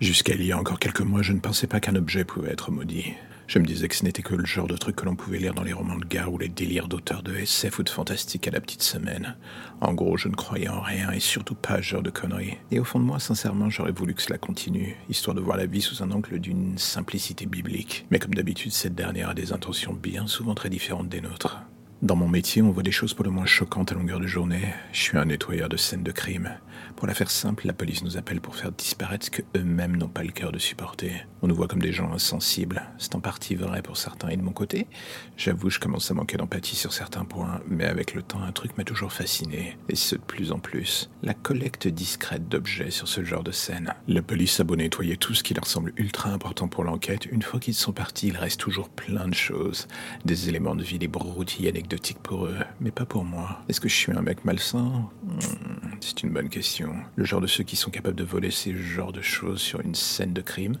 Jusqu'à il y a encore quelques mois, je ne pensais pas qu'un objet pouvait être maudit. Je me disais que ce n'était que le genre de truc que l'on pouvait lire dans les romans de gare ou les délires d'auteurs de SF ou de fantastique à la petite semaine. En gros, je ne croyais en rien et surtout pas à ce genre de conneries. Et au fond de moi, sincèrement, j'aurais voulu que cela continue, histoire de voir la vie sous un angle d'une simplicité biblique. Mais comme d'habitude, cette dernière a des intentions bien souvent très différentes des nôtres. Dans mon métier, on voit des choses pour le moins choquantes à longueur de journée. Je suis un nettoyeur de scènes de crime. Pour la faire simple, la police nous appelle pour faire disparaître ce que eux-mêmes n'ont pas le cœur de supporter. On nous voit comme des gens insensibles. C'est en partie vrai pour certains et de mon côté. J'avoue, je commence à manquer d'empathie sur certains points, mais avec le temps, un truc m'a toujours fasciné, et ce de plus en plus. La collecte discrète d'objets sur ce genre de scène. La police a beau nettoyer tout ce qui leur semble ultra important pour l'enquête, une fois qu'ils sont partis, il reste toujours plein de choses. Des éléments de vie, des broutilles anecdotiques pour eux, mais pas pour moi. Est-ce que je suis un mec malsain? Hmm, C'est une bonne question. Le genre de ceux qui sont capables de voler ces genres de choses sur une scène de crime?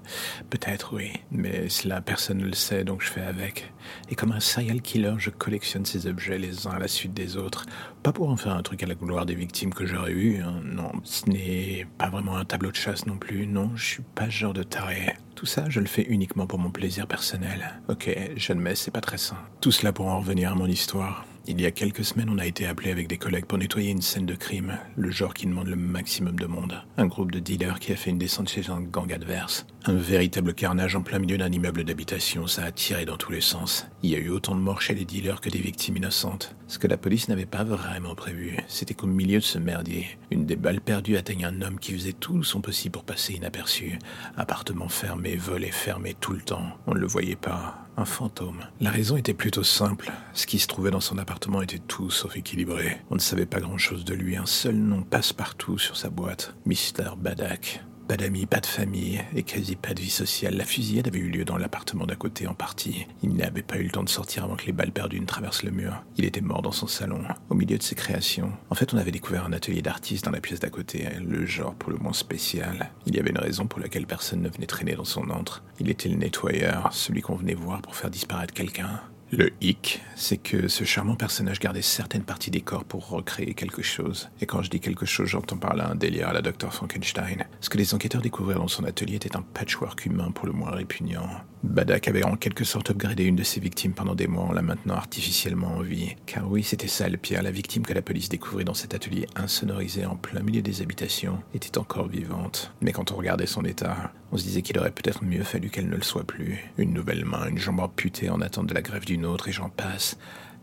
Peut-être oui, mais cela personne ne le sait donc je fais avec. Et comme un serial killer, je collectionne ces objets les uns à la suite des autres. Pas pour en faire un truc à la gloire des victimes que j'aurais eu, hein. non. Ce n'est pas vraiment un tableau de chasse non plus, non, je suis pas ce genre de taré. Tout ça, je le fais uniquement pour mon plaisir personnel. Ok, j'admets, c'est pas très sain. Tout cela pour en revenir à mon histoire. Il y a quelques semaines, on a été appelé avec des collègues pour nettoyer une scène de crime, le genre qui demande le maximum de monde. Un groupe de dealers qui a fait une descente chez un gang adverse. Un véritable carnage en plein milieu d'un immeuble d'habitation, ça a tiré dans tous les sens. Il y a eu autant de morts chez les dealers que des victimes innocentes. Ce que la police n'avait pas vraiment prévu, c'était qu'au milieu de ce merdier, une des balles perdues atteigne un homme qui faisait tout son possible pour passer inaperçu. Appartement fermé, volet fermé tout le temps. On ne le voyait pas un fantôme. La raison était plutôt simple. Ce qui se trouvait dans son appartement était tout sauf équilibré. On ne savait pas grand-chose de lui. Un seul nom passe partout sur sa boîte. Mister Badak. Pas d'amis, pas de famille, et quasi pas de vie sociale. La fusillade avait eu lieu dans l'appartement d'à côté en partie. Il n'avait pas eu le temps de sortir avant que les balles perdues ne traversent le mur. Il était mort dans son salon, au milieu de ses créations. En fait, on avait découvert un atelier d'artiste dans la pièce d'à côté, le genre pour le moins spécial. Il y avait une raison pour laquelle personne ne venait traîner dans son antre. Il était le nettoyeur, celui qu'on venait voir pour faire disparaître quelqu'un. Le hic, c'est que ce charmant personnage gardait certaines parties des corps pour recréer quelque chose. Et quand je dis quelque chose, j'entends par là un délire à la Dr Frankenstein. Ce que les enquêteurs découvrirent dans son atelier était un patchwork humain pour le moins répugnant. Badak avait en quelque sorte upgradé une de ses victimes pendant des mois en la maintenant artificiellement en vie. Car oui, c'était ça le la victime que la police découvrit dans cet atelier insonorisé en plein milieu des habitations était encore vivante. Mais quand on regardait son état, on se disait qu'il aurait peut-être mieux fallu qu'elle ne le soit plus. Une nouvelle main, une jambe amputée en attente de la grève d'une et j'en passe.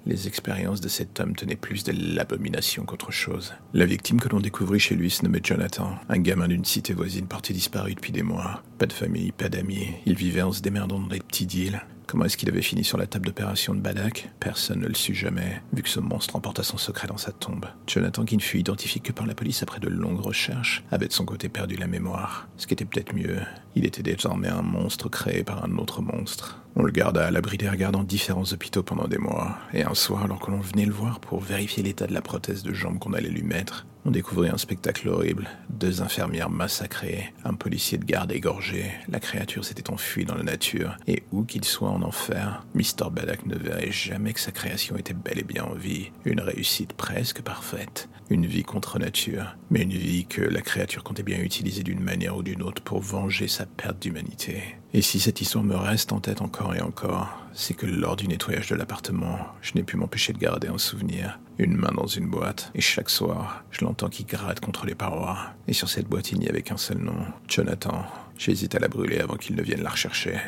Les expériences de cet homme tenaient plus de l'abomination qu'autre chose. La victime que l'on découvrit chez lui se nommait Jonathan, un gamin d'une cité voisine porté disparu depuis des mois. Pas de famille, pas d'amis, il vivait en se démerdant dans des petits deals. Comment est-ce qu'il avait fini sur la table d'opération de Badak Personne ne le sut jamais, vu que ce monstre emporta son secret dans sa tombe. Jonathan, qui ne fut identifié que par la police après de longues recherches, avait de son côté perdu la mémoire. Ce qui était peut-être mieux, il était désormais un monstre créé par un autre monstre. On le garda à l'abri des regards dans différents hôpitaux pendant des mois, et un soir, alors que l'on venait le voir pour vérifier l'état de la prothèse de jambe qu'on allait lui mettre, on découvrit un spectacle horrible. Deux infirmières massacrées, un policier de garde égorgé. La créature s'était enfuie dans la nature. Et où qu'il soit en enfer, Mr. Badak ne verrait jamais que sa création était bel et bien en vie. Une réussite presque parfaite. Une vie contre nature. Mais une vie que la créature comptait bien utiliser d'une manière ou d'une autre pour venger sa perte d'humanité. Et si cette histoire me reste en tête encore et encore, c'est que lors du nettoyage de l'appartement, je n'ai pu m'empêcher de garder un souvenir. Une main dans une boîte, et chaque soir, je l'entends qui gratte contre les parois. Et sur cette boîte, il n'y avait qu'un seul nom, Jonathan. J'hésite à la brûler avant qu'il ne vienne la rechercher.